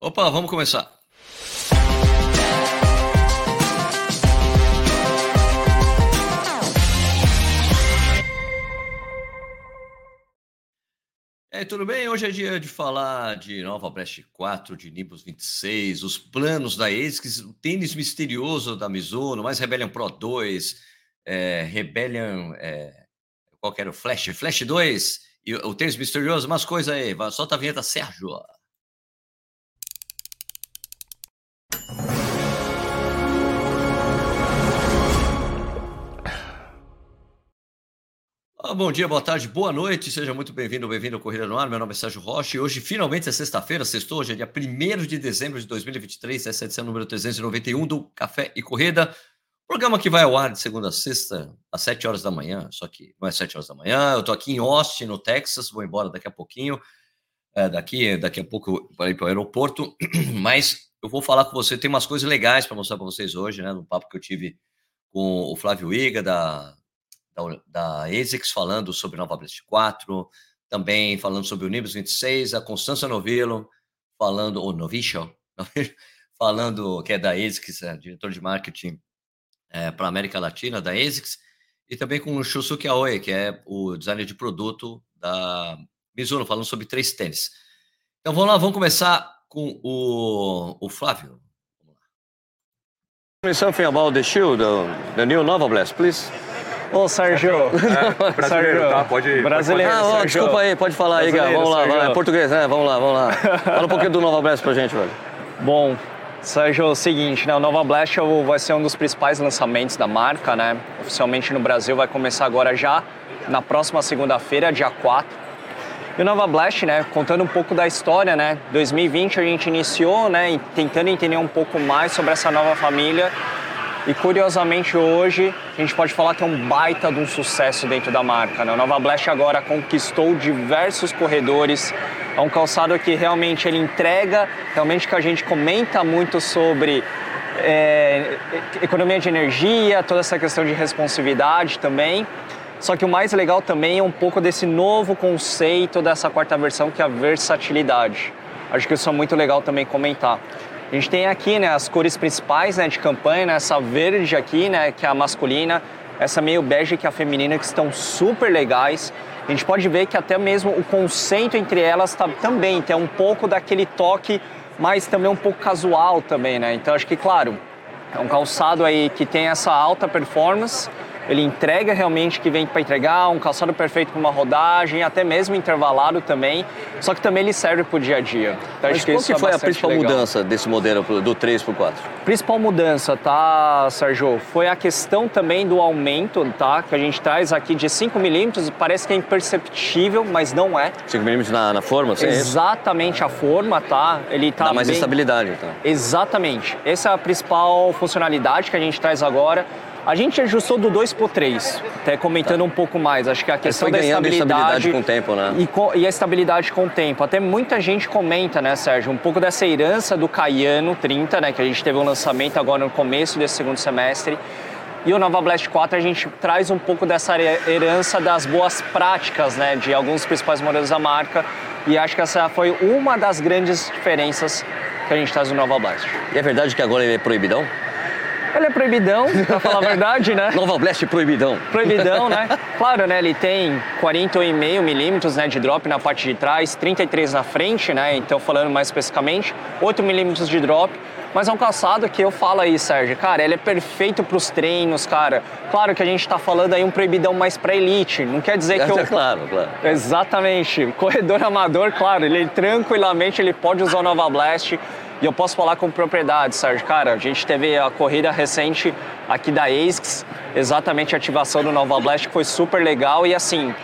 Opa, vamos começar. E aí, tudo bem? Hoje é dia de falar de Nova Blast 4, de Nimbus 26, os planos da ASICS, o tênis misterioso da Mizuno, mais Rebellion Pro 2, é, Rebellion... É, qual que era o Flash? Flash 2 e o tênis misterioso, umas coisas aí. Solta a vinheta, Sérgio. Bom dia, boa tarde, boa noite, seja muito bem-vindo, bem-vindo ao Corrida no Ar. Meu nome é Sérgio Rocha e hoje, finalmente, é sexta-feira, sextou, hoje é dia 1 de dezembro de 2023, essa é a edição número 391 do Café e Corrida. Programa que vai ao ar de segunda a sexta, às 7 horas da manhã, só que não é 7 horas da manhã. Eu tô aqui em Austin, no Texas, vou embora daqui a pouquinho. É, daqui, daqui a pouco para ir para o aeroporto, mas eu vou falar com você. Tem umas coisas legais para mostrar para vocês hoje, né? No papo que eu tive com o Flávio Iga, da da, da ASICS falando sobre Nova Blast 4, também falando sobre o Nimbus 26, a Constança Novillo falando, ou Novicio, falando, que é da ASICS, é, diretor de marketing é, para a América Latina da ASICS, e também com o Shusuke Aoi, que é o designer de produto da Mizuno, falando sobre três tênis. Então vamos lá, vamos começar com o, o Flávio. Something about the shoe, the, the new Nova Blast, please. Ô, Sérgio. É, brasileiro, Sérgio. tá? Pode, brasileiro. Pode ah, ó, desculpa aí, pode falar aí, Gá. Vamos lá, vai, é português, né? Vamos lá, vamos lá. Fala um pouquinho do Nova Blast pra gente, velho. Bom, Sérgio, é o seguinte, né? O Nova Blast vai ser um dos principais lançamentos da marca, né? Oficialmente no Brasil vai começar agora já na próxima segunda-feira, dia 4. E o Nova Blast, né, contando um pouco da história, né? 2020 a gente iniciou, né, tentando entender um pouco mais sobre essa nova família e curiosamente hoje a gente pode falar que é um baita de um sucesso dentro da marca. Né? O Nova Blast agora conquistou diversos corredores. É um calçado que realmente ele entrega, realmente que a gente comenta muito sobre é, economia de energia, toda essa questão de responsividade também. Só que o mais legal também é um pouco desse novo conceito dessa quarta versão que é a versatilidade. Acho que isso é muito legal também comentar. A gente tem aqui né, as cores principais né, de campanha, né, essa verde aqui, né, que é a masculina, essa meio bege que é a feminina, que estão super legais. A gente pode ver que até mesmo o conceito entre elas tá, também tem um pouco daquele toque, mas também um pouco casual também, né? Então acho que, claro, é um calçado aí que tem essa alta performance, ele entrega realmente o que vem para entregar, um calçado perfeito para uma rodagem, até mesmo intervalado também, só que também ele serve para o dia a dia. Então, Mas qual que é foi a principal legal. mudança desse modelo do 3 para o 4? Principal mudança, tá, Sérgio? Foi a questão também do aumento, tá? Que a gente traz aqui de 5 milímetros, parece que é imperceptível, mas não é. 5 milímetros na, na forma? Sim, Exatamente a forma, tá? Ele tá Dá mais bem... estabilidade, então. Exatamente. Essa é a principal funcionalidade que a gente traz agora. A gente ajustou do 2 para 3, até comentando tá. um pouco mais. Acho que a questão da estabilidade, estabilidade com o tempo, né? E, e, a estabilidade com o tempo. Até muita gente comenta, né, Sérgio, um pouco dessa herança do Caiano 30, né, que a gente teve um lançamento agora no começo desse segundo semestre. E o Nova Blast 4 a gente traz um pouco dessa herança das boas práticas, né, de alguns dos principais modelos da marca. E acho que essa foi uma das grandes diferenças que a gente traz no Nova Blast. E é verdade que agora ele é proibidão? Ele é proibidão, pra falar a verdade, né? Nova Blast proibidão. Proibidão, né? Claro, né? Ele tem 41,5 milímetros né, de drop na parte de trás, 33 na frente, né? Então, falando mais especificamente, 8 milímetros de drop. Mas é um calçado que eu falo aí, Sérgio, cara, ele é perfeito para os treinos, cara. Claro que a gente está falando aí um proibidão mais para elite, não quer dizer que eu... É claro, claro. Exatamente. Corredor amador, claro, ele tranquilamente ele pode usar o Nova Blast e eu posso falar com propriedade, Sérgio. Cara, a gente teve a corrida recente aqui da ASICS, exatamente a ativação do Nova Blast, que foi super legal. E assim,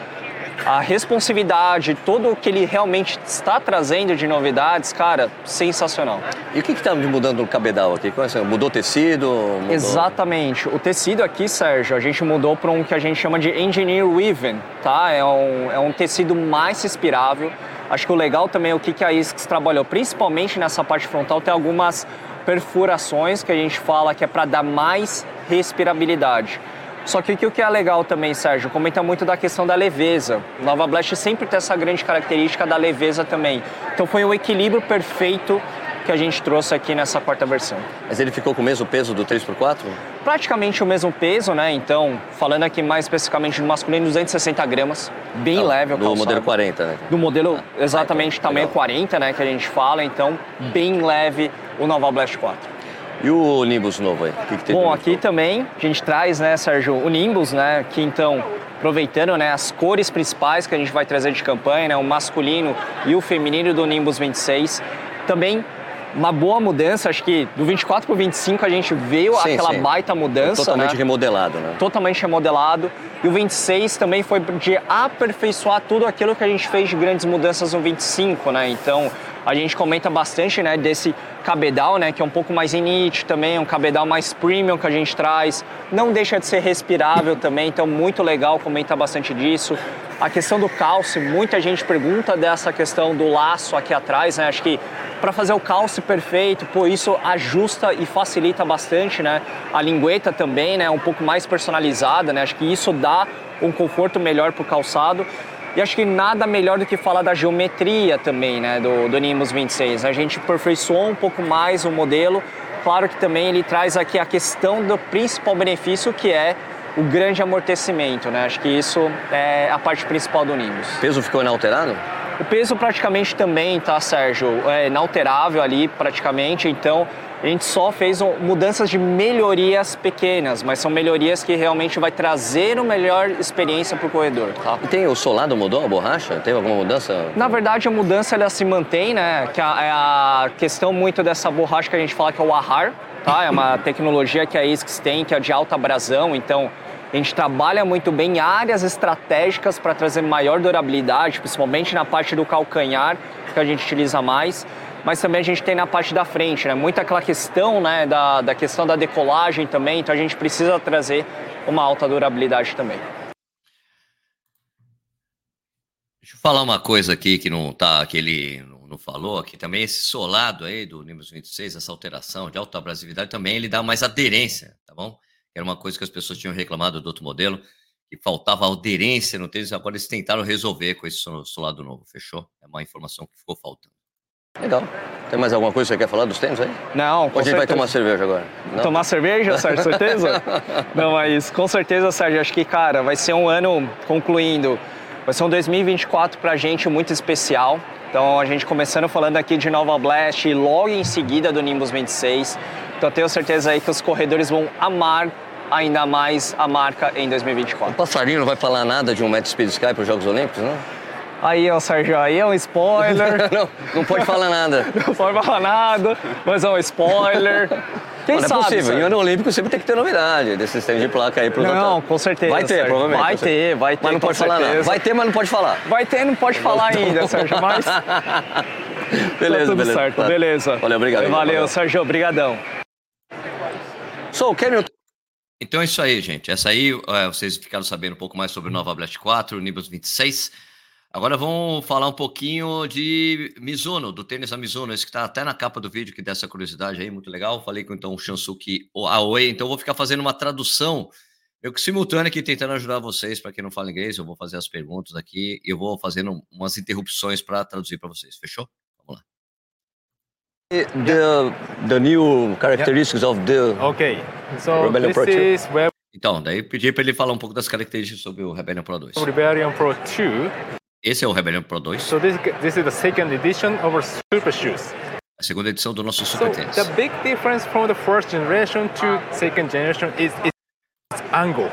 a responsividade, tudo o que ele realmente está trazendo de novidades, cara, sensacional. E o que está mudando no cabedal aqui? É mudou o tecido? Mudou... Exatamente. O tecido aqui, Sérgio, a gente mudou para um que a gente chama de Engineer Weaving, tá? É um, é um tecido mais respirável Acho que o legal também é o que, que a ISCS trabalhou, principalmente nessa parte frontal, tem algumas perfurações que a gente fala que é para dar mais respirabilidade. Só que o que é legal também, Sérgio, comenta muito da questão da leveza. Nova Blast sempre tem essa grande característica da leveza também. Então foi um equilíbrio perfeito que a gente trouxe aqui nessa quarta versão. Mas ele ficou com o mesmo peso do 3x4? Praticamente o mesmo peso, né? Então, falando aqui mais especificamente do masculino, 260 gramas, bem Não, leve o Do calçado. modelo 40, né? Do modelo exatamente Ah, tamanho legal. 40, né, que a gente fala, então bem leve o Nova Blast 4. E o Nimbus novo aí? O que, que tem Bom, aqui novo? também a gente traz, né, Sérgio, o Nimbus, né, que então, aproveitando, né, as cores principais que a gente vai trazer de campanha, né, o masculino e o feminino do Nimbus 26, também uma boa mudança, acho que do 24 para o 25 a gente veio Sim, aquela sim. baita mudança, Totalmente né? remodelado, né? totalmente remodelado. E o 26 também foi de aperfeiçoar tudo aquilo que a gente fez de grandes mudanças no 25, né? Então a gente comenta bastante, né, desse cabedal, né, que é um pouco mais init também, um cabedal mais premium que a gente traz. Não deixa de ser respirável também, então muito legal, comenta bastante disso. A questão do calce, muita gente pergunta dessa questão do laço aqui atrás, né? Acho que para fazer o calce perfeito, pô, isso ajusta e facilita bastante, né? A lingueta também, né, um pouco mais personalizada, né? Acho que isso dá um conforto melhor pro calçado. E acho que nada melhor do que falar da geometria também, né, do, do Nimbus 26. A gente aperfeiçoou um pouco mais o modelo. Claro que também ele traz aqui a questão do principal benefício, que é o grande amortecimento, né? Acho que isso é a parte principal do Nimbus. O peso ficou inalterado? O peso praticamente também, tá, Sérgio? É inalterável ali praticamente, então a gente só fez mudanças de melhorias pequenas, mas são melhorias que realmente vai trazer uma melhor experiência para o corredor, tá? E tem o solado mudou a borracha? Teve alguma mudança? Na verdade, a mudança ela se mantém, né? Que a, é a questão muito dessa borracha que a gente fala que é o AHAR, tá? É uma tecnologia que a ASICS tem, que é de alta abrasão, então a gente trabalha muito bem em áreas estratégicas para trazer maior durabilidade, principalmente na parte do calcanhar, que a gente utiliza mais. Mas também a gente tem na parte da frente, né? Muita aquela questão, né? Da, da questão da decolagem também, então a gente precisa trazer uma alta durabilidade também. Deixa eu falar uma coisa aqui que não tá, que ele não, falou aqui também, esse solado aí do Nimbus 26, essa alteração de alta abrasividade também, ele dá mais aderência, tá bom? Era uma coisa que as pessoas tinham reclamado do outro modelo, que faltava aderência no tênis, agora eles tentaram resolver com esse so- solado novo, fechou? É uma informação que ficou faltando. Legal. Tem mais alguma coisa que você quer falar dos tênis aí? Não, com Ou a gente vai tomar cerveja agora? Não? Tomar cerveja, Sérgio, certeza? Não, mas com certeza, Sérgio, acho que, cara, vai ser um ano, concluindo, vai ser um 2024 pra gente muito especial. Então, a gente começando falando aqui de Nova Blast e logo em seguida do Nimbus 26. Então, eu tenho certeza aí que os corredores vão amar ainda mais a marca em 2024. O passarinho não vai falar nada de um Met Speed Sky para os Jogos Olímpicos, não? Aí, ó, Sérgio, aí é um spoiler. não, não pode falar nada. Não pode falar nada, mas é um spoiler. Quem Não é sabe, possível. Em ano olímpico sempre tem que ter novidade desses tênis de placa aí pro Não, com certeza. Vai ter, Sérgio. provavelmente. Vai ter, vai ter. Mas não com pode falar nada. certeza. Vai ter, mas não pode falar. Vai ter, não pode falar ainda, Sérgio, mas Beleza, tá tudo beleza. certo, Tá. beleza. Valeu, obrigado. Valeu, Valeu. Sérgio, obrigadão. So, can you Então é isso aí, gente. Essa aí, é, vocês ficaram sabendo um pouco mais sobre o Nova Blast 4, o Nimbus 26. Agora vamos falar um pouquinho de Mizuno, do tênis da Mizuno, esse que está até na capa do vídeo, que dá essa curiosidade aí, muito legal. Falei com então o Shansuki Aoi, então eu vou ficar fazendo uma tradução eu que simultânea aqui tentando ajudar vocês, para quem não fala inglês, eu vou fazer as perguntas aqui e eu vou fazendo umas interrupções para traduzir para vocês, fechou? Vamos lá. the the new characteristics of the Okay, so Rebellion this Pro 2. is Web Então, daí pedi para ele falar um pouco das características sobre o Rebellion Pro 2. Rebellion Pro 2. Esse é o Rebellion Pro 2, So this this is the second edition of our super shoes. a segunda edição do nosso So Super Tênis. the big difference from the first generation to second generation is its angle.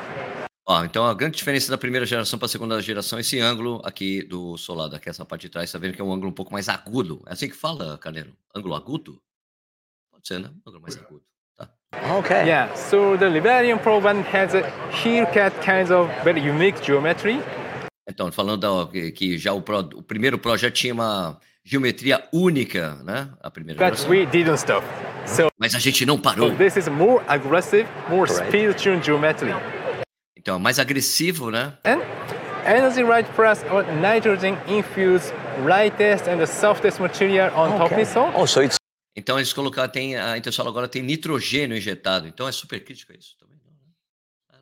Ó, então a grande diferença da primeira geração para a segunda geração é esse ângulo aqui do solado, aqui essa parte de trás, tá vendo que é um ângulo um pouco mais agudo. É assim que fala, Caneiro? Ângulo agudo? Pode ser, né? Ângulo mais agudo. Tá. Okay. Yeah. So the Rebellion Pro one has a haircut kind of very unique geometry. Então, falando da- que, já o, Pro- o primeiro Pro já tinha uma geometria única, né? A primeira But geração. we didn't stop. So, Mas a gente não parou. so this is more aggressive, more speed tuned geometry. Então, é mais agressivo, né? And Energy Right Plus or nitrogen infused lightest and the softest material on top Okay. is all. Oh, so it's Então, eles colocaram, tem, a Intersol agora tem nitrogênio injetado. Então, é super crítico isso também. né?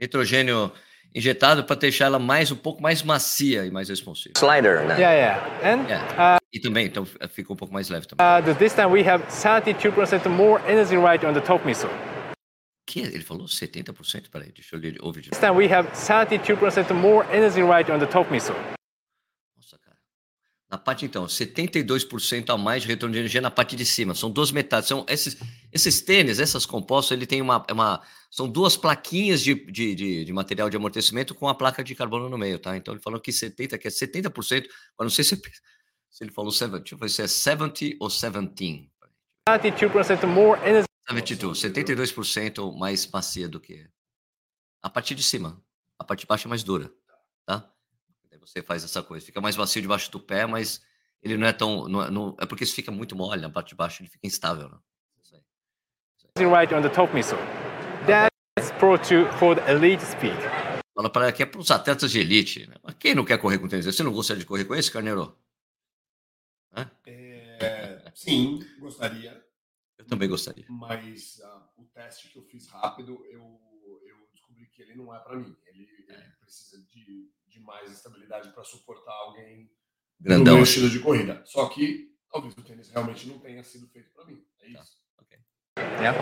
Nitrogênio injetado para deixar ela mais um pouco mais macia e mais responsiva. Slider, né? Yeah, yeah. And É. E também, então fica um pouco mais leve também. uh, this time we have 32% more energy right on the top missile. Que ele falou 70%? Peraí, deixa eu ouvir de This novo. time we have 32% more energy right on the top missile. Na parte, então, 72% a mais de retorno de energia na parte de cima. São duas metades. São esses, esses tênis, essas compostas, ele tem uma, uma. São duas plaquinhas de, de, de, de material de amortecimento com a placa de carbono no meio, tá? Então ele falou que 70%, que é 70%, mas não sei se, se ele falou 70, deixa eu ver se é 70 ou 17. 32% more energy 72, 72% mais macia do que a parte de cima. A parte de baixo é mais dura, tá? Aí você faz essa coisa, fica mais macio debaixo do pé, mas ele não é tão, não, é- não- é porque isso fica muito mole na parte de baixo, ele fica instável, né? Isso aí. right on the top missile. That's Pro 2 for the elite speed. Fala para que é para os atletas de elite. Né? Mas quem não quer correr com tênis? Você não gostaria de correr com esse, Carneiro? Hã? É, sim, gostaria, Eu também gostaria. mas ah, o teste que eu fiz rápido, eu, eu descobri que ele não é para mim. Ele, ele precisa de, de mais estabilidade para suportar alguém no Grandão. meu estilo de corrida. Só que talvez o tênis realmente não tenha sido feito para mim. É Tá. isso.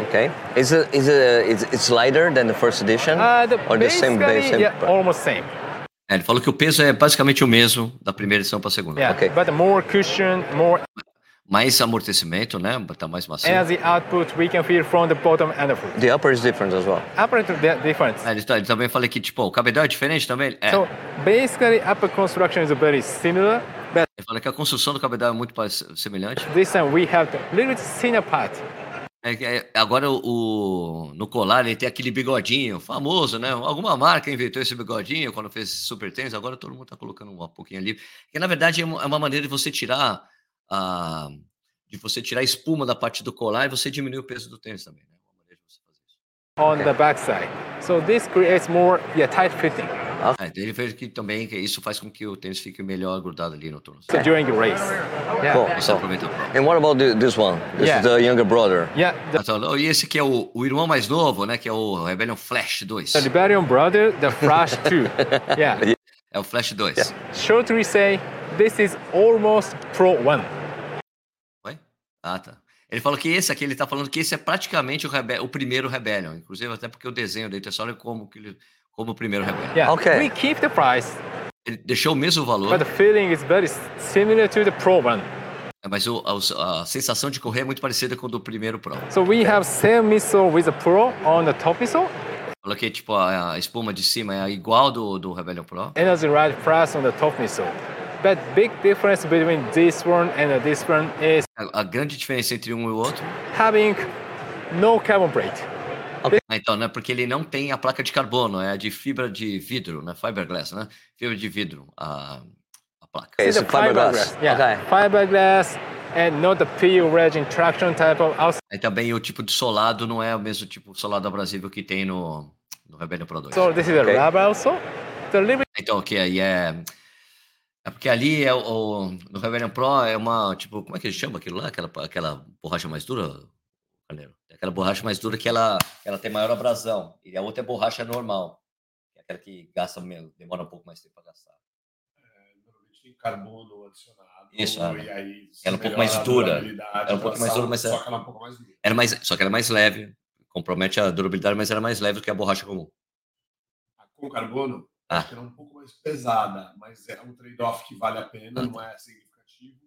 Okay. Is it is it it's, it's lighter than the first edition? Uh, the, Or the same same yeah, almost same. É, ele falou que o peso é basicamente o mesmo da primeira edição para a segunda. Yeah, Okay. but more cushion, more Mais amortecimento, né? Tá mais macio. energy output we can feel from the bottom and the foot. The upper is different as well. Upper the difference. Ah, ele, tá- ele também falou que, tipo, o cabedal é diferente também? É. So basically, upper construction is very similar, but Ele falou que a construção do cabedal é muito semelhante. this time we have the little bit thinner part. É é, agora o, o- no colar ele tem aquele bigodinho famoso, né? Alguma marca inventou esse bigodinho quando fez super tênis, agora todo mundo tá colocando um pouquinho ali. Que na verdade é uma, é uma maneira de você tirar a de você tirar a espuma da parte do colar e você diminuir o peso do tênis também, né? Uma maneira de você fazer isso. on the backside. So this creates more yeah, tight fitting. Ah, então ele fez que também que isso faz com que o tênis fique melhor grudado ali no tornozelo. So during the race. Yeah. Cool. Prova. And what about the, this one? This Yeah. is the younger brother. Yeah, the, Então, e esse que é o, o irmão mais novo, né? Que é o Rebellion Flash 2. the Liberian brother, the Flash 2. Yeah. É o Flash 2. Shortly say this is almost Pro 1. Oi? Ah, tá. Ele falou que esse aqui, ele tá falando que esse é praticamente o, rebe- o primeiro Rebellion. Inclusive, até porque o desenho dele, só olha como, que ele, como o primeiro Rebellion. Yeah. Okay. We keep the price, Ele deixou o mesmo valor, but the feeling is very similar to the Pro 1. mas o- a, a sensação de correr é muito parecida com o do primeiro Pro. So we have same missile with the Pro on the top missile, Falou que, tipo, a, a espuma de cima é igual do, do Rebellion Pro. energy right plus on the top missile. But big difference between this one and this one is A, a grande diferença entre um e o outro, having no carbon plate. ah, então, né? Porque ele não tem a placa de carbono, é a de fibra de vidro, né? Fiberglass, né? Fibra de vidro, a, a placa. Okay, It's it's a fiberglass. Yeah, Okay. fiberglass and not the PU resin traction type of outside. Aí também o tipo de solado não é o mesmo tipo de solado abrasivo que tem no, no Rebellion Pro 2. So this is a Okay. rubber also. The Então, que aí é. É porque ali é o, no Rebellion Pro é uma, tipo, como é que chama aquilo lá? Aquela, aquela borracha mais dura, Carneiro? É Aquela borracha mais dura que ela, ela tem maior abrasão. E a outra é borracha normal. É aquela que gasta, menos- demora um pouco mais tempo para gastar. Normalmente tem carbono adicionado. Isso, ah, e aí ela é um pouco mais dura. é um pouco mais dura, mas é- Só que ela é um pouco mais dura. Era mais, só que ela é mais leve, compromete a durabilidade, mas ela é mais leve do que a borracha comum. A com carbono, Ah. ela é um pouco mais pesada, mas é um trade-off que vale a pena, não é significativo.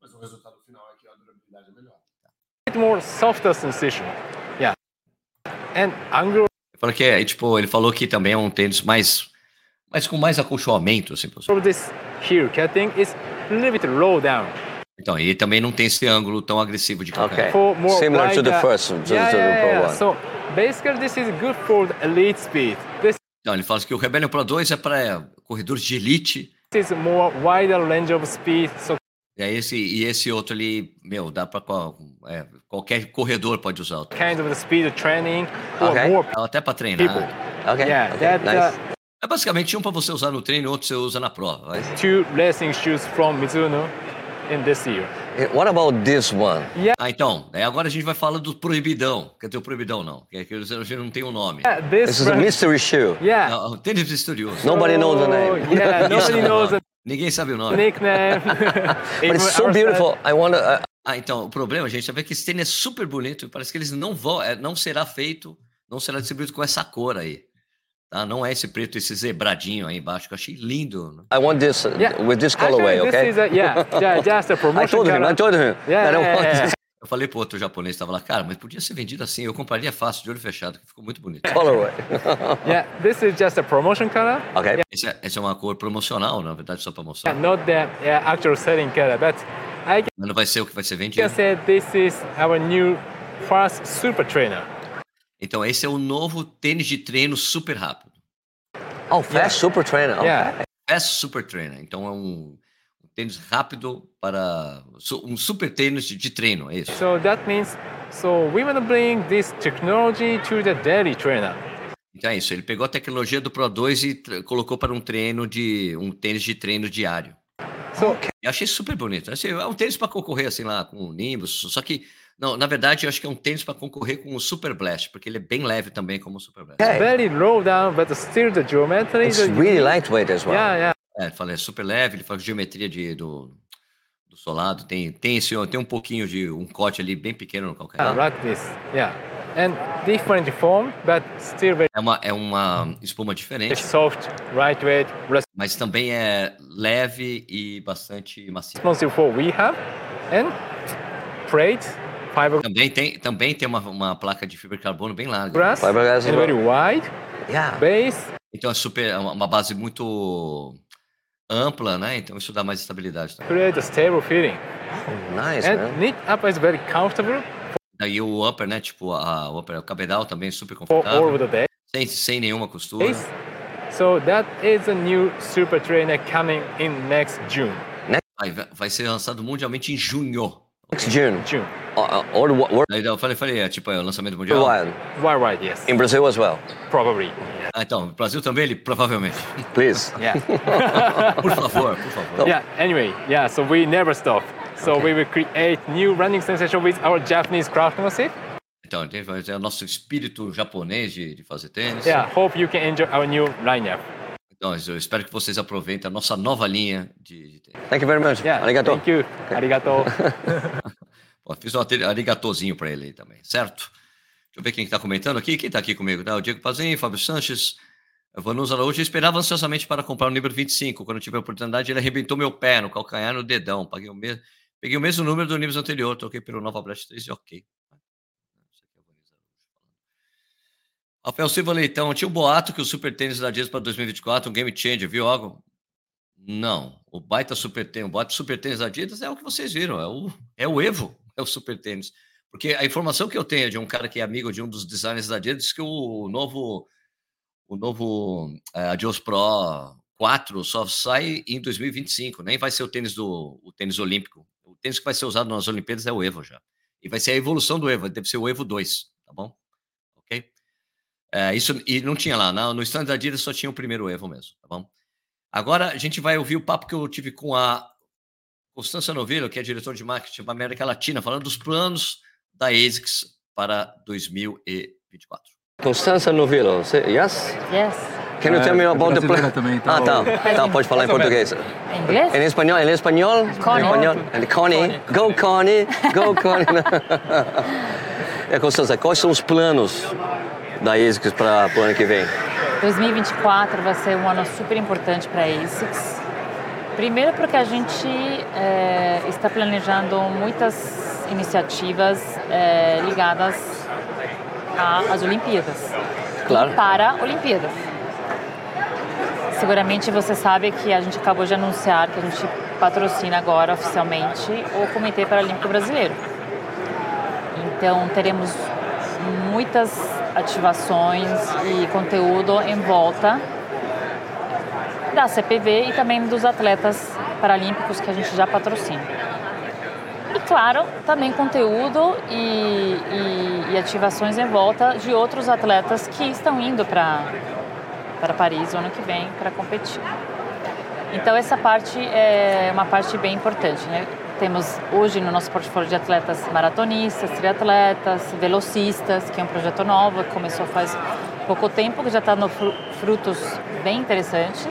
Mas o resultado final é que a durabilidade é melhor. bit more softer sensation. Yeah. And angular Ele falou que é, tipo, ele falou que também é um tênis mais, mais com mais acolchoamento, assim, possível. of this here cutting is a little bit low down. Então, e também não tem esse ângulo tão agressivo de calcanhar. Okay. For more Similar to the first, to, yeah, to the yeah, Pro yeah. one. So basically this is good for the elite speed. This Então, ele fala que o Rebellion Pro 2 é para corredores de elite, is more wider range of speed. So e, esse, e esse outro ali, meu, dá para qualquer corredor pode usar. kind of the speed training or Okay. more Até para treinar. people. Okay. Yeah, okay. that nice. uh, É basicamente um para você usar no treino e outro você usa na prova. vai. two racing shoes from Mizuno. in this year. What about this one? Yeah. Ah, então, é, agora a gente vai falar do proibidão. Quer dizer, o proibidão não, que, que hoje não tem um nome. Yeah, this, This is a mystery shoe. Yeah. Não, tênis misterioso. Nobody knows the name. Oh, Yeah, nobody knows the Ninguém sabe o nome. nickname. But it's so beautiful. I want to. Uh, Ah, então, o problema, gente, é ver que esse tênis é super bonito e parece que eles não vão, é, não será feito, não será distribuído com essa cor aí. Tá? Não é esse preto, esse zebradinho aí embaixo, que eu achei lindo. I want this uh, Yeah. with this Actually, colorway, this okay? is a, yeah, yeah, just a I promotion told him. I told him. Yeah, I yeah, yeah. Eu falei pro outro japonês, tava lá, cara, mas podia ser vendido assim, eu compraria fácil, de olho fechado, que ficou muito bonito. colorway. Yeah, this is just a promotion color. okay. Esse é, esse é uma cor promocional, na verdade, só para mostrar. Yeah, not the yeah, actual selling color, but I Mas não vai ser o que vai ser can vendido. say this is our new first super trainer. Então, esse é o novo tênis de treino super rápido. Oh, fast super trainer. Okay. Yeah, Fast Super Trainer. Então, é um, um tênis rápido para. Um super tênis de, de treino, é isso. so that means so we want to bring this technology to the daily trainer. Então é isso. Ele pegou a tecnologia do Pro 2 e colocou para um treino de. um tênis de treino diário. So Eu achei super bonito. Assim, é um tênis para concorrer, assim, lá, com o Nimbus. Só que, não, na verdade, eu acho que é um tênis para concorrer com o Super Blast, porque ele é bem leve também, como o Super Blast. Okay. very low down, but still the geometry. It's really lightweight as well. yeah, yeah. É, ele fala, é super leve, ele faz geometria de, do, do solado, tem, tem, esse, tem um pouquinho de um corte ali bem pequeno no yeah, calcanhar. like this. Yeah, and different form, but still very É uma, é uma espuma diferente, soft, lightweight, mas também é leve e bastante macia. responsive for we have, and plate, fiberglass, Também tem, também tem uma, uma placa de fibra de carbono bem larga. Fiberglass as and very well. wide Yeah. base. Então é super, é uma base muito ampla, né? Então isso dá mais estabilidade. também. create a stable feeling. Nice, And man. knit up is very comfortable Daí o upper, né? Tipo, a, o upper, o cabedal também é super confortável, the day. sem, sem nenhuma costura. Base. So that is a new super trainer coming in next June. Vai, vai ser lançado mundialmente em junho. Next June. June. Uh, uh, or wo- work Daí eu falei, falei, é tipo, é o lançamento mundial. worldwide. Why right? Yes. In Brazil as well. Probably. Ah, então, no Brasil também, ele provavelmente. Please. Yeah. Por favor, por favor. yeah. Anyway, yeah. So we never stop. So we will create new running sensation with our Japanese craftsmanship. Então, tem- vai ter o nosso espírito japonês de, de fazer tênis. Yeah. Hope you can enjoy our new lineup. Então, eu espero que vocês aproveitem a nossa nova linha de. Thank you very much. Yeah. Arigato. Thank you. Arigato. Ó, fiz um arigatozinho para ele aí também, certo? Deixa eu ver quem está comentando aqui. Quem está aqui comigo? Tá? O Diego Pazinho, Fábio Sanches, Vanus Araújo. Eu esperava ansiosamente para comprar o número 25. Quando eu tive a oportunidade, ele arrebentou meu pé no calcanhar, no dedão. Paguei o mesmo, peguei o mesmo número do Nibus anterior. Troquei pelo Nova Blast 3 e ok. Isso aqui é o Vanus Araújo falando. Rafael Silva Leitão, tinha um boato que o Super Tênis da Adidas para 2024, um game changer, viu algo? Não. O baita Super Tênis, o boato Super Tênis da Adidas é o que vocês viram, é o, é o Evo, é o Super Tênis. Porque a informação que eu tenho de um cara que é amigo de um dos designers da Adidas diz que o novo o novo é, Adios Pro 4 só sai em 2025, nem vai ser o tênis do o tênis olímpico. O tênis que vai ser usado nas Olimpíadas é o Evo já. E vai ser a evolução do Evo, deve ser o Evo 2, tá bom? É, isso e não tinha lá, na- no stand da Adidas só tinha o primeiro Evo mesmo, tá bom? Agora a gente vai ouvir o papo que eu tive com a Constança Novillo, que é diretor de marketing para América Latina, falando dos planos da ASICS para 2024. Constança Novillo. say- Yes? Yes. Can you tell me about the plan? também, tá? Ah, tá. Tá, pode falar em português. Em inglês? Em espanhol, em espanhol? Connie. Em espanhol. And Connie. Go, Connie. Go, Connie. é, Constança, quais são os planos da ASICS para o ano que vem? 2024 vai ser um ano super importante para a ASICS. Primeiro porque a gente eh, está planejando muitas iniciativas eh, ligadas às Olimpíadas. Claro. Para Olimpíadas. Seguramente você sabe que a gente acabou de anunciar que a gente patrocina agora oficialmente o Comitê Paralímpico Brasileiro. Então teremos muitas ativações e conteúdo em volta da CPV e também dos atletas paralímpicos que a gente já patrocina. E claro, também conteúdo e, e- e ativações em volta de outros atletas que estão indo para para Paris o ano que vem para competir. Então essa parte é uma parte bem importante, né? Temos hoje no nosso portfólio de atletas maratonistas, triatletas, velocistas, que é um projeto novo, que começou faz pouco tempo, que já está no frutos bem interessantes.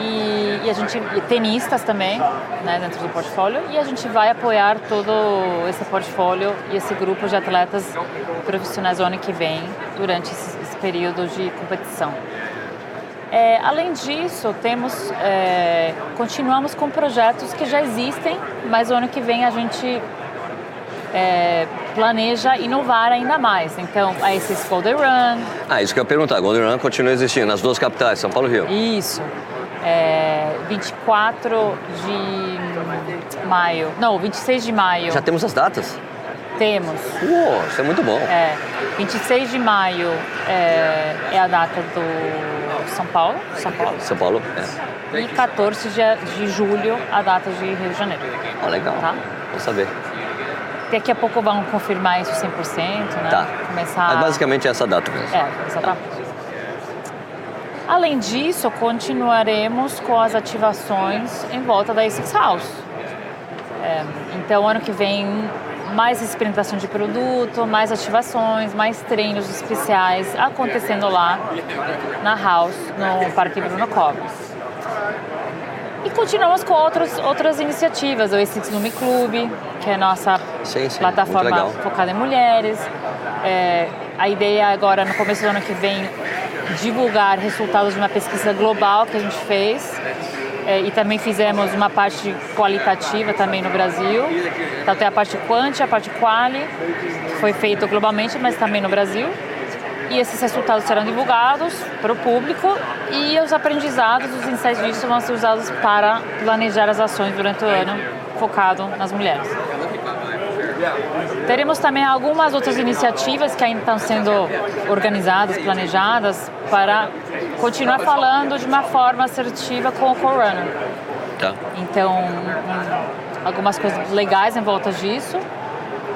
E, e, a gente tenistas também né, dentro do portfólio e a gente vai apoiar todo esse portfólio e esse grupo de atletas profissionais ano que vem durante esse, esse período de competição. É, além disso, temos, é, continuamos com projetos que já existem, mas o ano que vem a gente é, planeja inovar ainda mais. Então, a esses Golden Run. Ah, isso que eu ia perguntar. Golden Run continua existindo nas duas capitais, São Paulo e Rio. Isso. É, 24 de maio. Não, 26 de maio. Já temos as datas? Temos. Uou, isso é muito bom. É, 26 de maio é, é a data do São Paulo. São Paulo. São Paulo, é. E 14 de, de julho a data de Rio de Janeiro. Oh, legal. Tá? Vou saber. Daqui a pouco vão confirmar isso 100%, né? Tá. Começar... Mas basicamente é essa data mesmo. É. Tá. Além disso, continuaremos com as ativações em volta da Essex House. É, então, ano que vem, mais experimentação de produto, mais ativações, mais treinos especiais acontecendo lá na House, no Parque Bruno Covas. E continuamos com outros, outras iniciativas, o Essex Lume Clube, que é a nossa sim, sim, plataforma focada em mulheres. É, a ideia agora, no começo do ano que vem, divulgar resultados de uma pesquisa global que a gente fez. É, e também fizemos uma parte qualitativa também no Brasil. Então tem a parte quant, a parte quali, que foi feito globalmente, mas também no Brasil e esses resultados serão divulgados para o público e os aprendizados, os insights disso vão ser usados para planejar as ações durante o ano focado nas mulheres. Teremos também algumas outras iniciativas que ainda estão sendo organizadas, planejadas, para continuar falando de uma forma assertiva com o Corona. Tá. Então, algumas coisas legais em volta disso.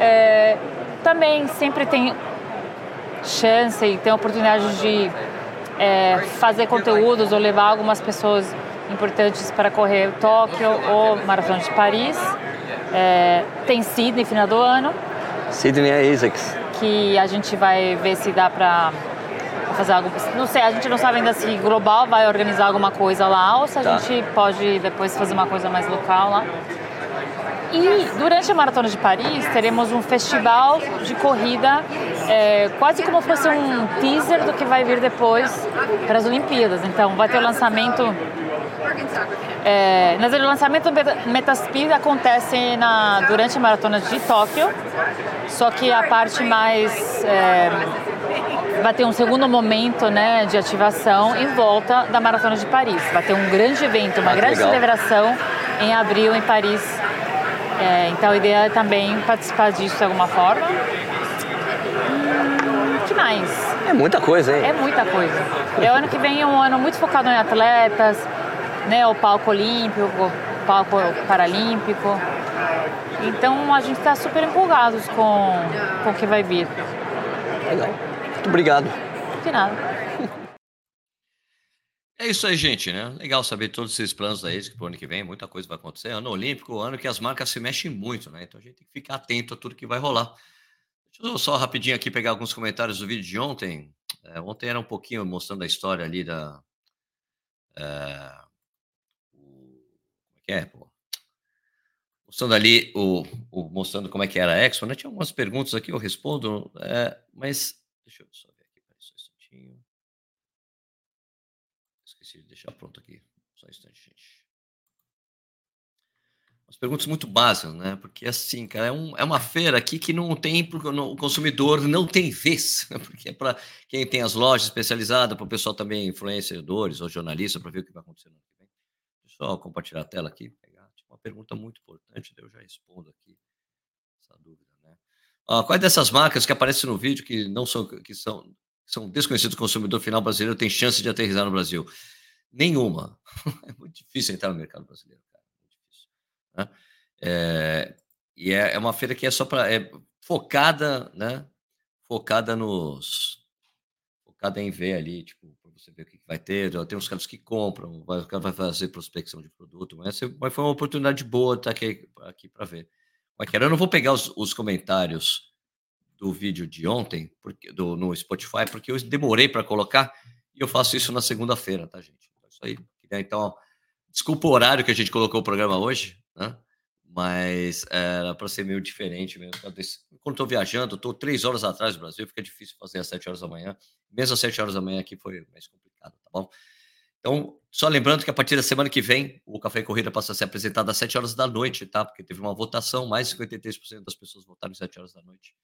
É, também sempre tem chance e tem oportunidade de é, fazer conteúdos ou levar algumas pessoas importantes para correr Tóquio ou Maratona de Paris. É, tem Sydney final do ano. Sydney é ASICS. Que a gente vai ver se dá para fazer algo. Não sei, a gente não sabe ainda se global vai organizar alguma coisa lá ou se a tá. gente pode depois fazer uma coisa mais local lá. E durante a Maratona de Paris teremos um festival de corrida, é, quase como fosse um teaser do que vai vir depois para as Olimpíadas. Então vai ter o lançamento. É, mas o lançamento do Metaspeed acontece na, durante a Maratona de Tóquio, só que a parte mais. É, vai ter um segundo momento né, de ativação em volta da Maratona de Paris. Vai ter um grande evento, uma ah, grande legal. celebração em abril em Paris é, então a ideia é também participar disso de alguma forma. Hum, que mais? É muita coisa, hein? É muita coisa. É, o ano que vem é um ano muito focado em atletas, né? O palco olímpico, o palco paralímpico. Então a gente está super empolgados com, com o que vai vir. Legal. Muito obrigado. De nada. É isso aí, gente, né? Legal saber todos esses planos aí, que pro ano que vem muita coisa vai acontecer. Ano olímpico, ano que as marcas se mexem muito, né? Então a gente tem que ficar atento a tudo que vai rolar. Deixa eu só rapidinho aqui pegar alguns comentários do vídeo de ontem. É, ontem era um pouquinho mostrando a história ali da. É, é pô? Mostrando ali o, o, mostrando como é que era a Expo, né? Tinha algumas perguntas aqui, eu respondo, é, mas deixa eu só ver aqui, só um instantinho esqueci de deixar pronto aqui. Só um instante, gente. Umas perguntas muito básicas, né? Porque assim, cara, é, um, é uma feira aqui que não tem, porque o consumidor não tem vez, né? porque é para quem tem as lojas especializadas, para o pessoal também, influenciadores ou jornalistas, para ver o que vai acontecer no ano que vem. Deixa eu só compartilhar a tela aqui, pegar uma pergunta muito importante, eu já respondo aqui essa dúvida, né? Ah, quais dessas marcas que aparecem no vídeo que não são, que são são desconhecidos do consumidor final brasileiro têm chance de aterrizar no Brasil? Nenhuma. É muito difícil entrar no mercado brasileiro, cara. Muito difícil. Né? É, e é, é, uma feira que é só para. É focada, né? Focada nos. Focada em ver ali, tipo, você ver o que vai ter. Tem uns caras que compram, vai, o vai fazer prospecção de produto, mas, foi uma oportunidade boa estar aqui, aqui para ver. Mas, eu não vou pegar os, os, comentários do vídeo de ontem, porque, do, no Spotify, porque eu demorei para colocar e eu faço isso na segunda-feira, tá, gente? Então, isso aí. Então, desculpa o horário que a gente colocou o programa hoje, né? Mas era para ser meio diferente mesmo. Quando estou viajando, estou três horas atrás do Brasil, fica difícil fazer às sete horas da manhã. Mesmo às sete horas da manhã aqui foi mais complicado, tá bom? Então, só lembrando que a partir da semana que vem, o Café e Corrida passa a ser apresentado às 7 horas da noite, tá? Porque teve uma votação, mais de 53% das pessoas votaram às 7 horas da noite.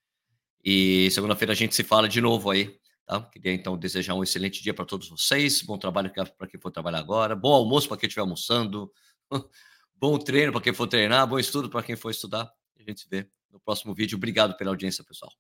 E segunda-feira a gente se fala de novo aí, tá? Queria então desejar um excelente dia para todos vocês, bom trabalho para quem for trabalhar agora, bom almoço para quem estiver almoçando, bom treino para quem for treinar, bom estudo para quem for estudar. A gente se vê no próximo vídeo. Obrigado pela audiência, pessoal.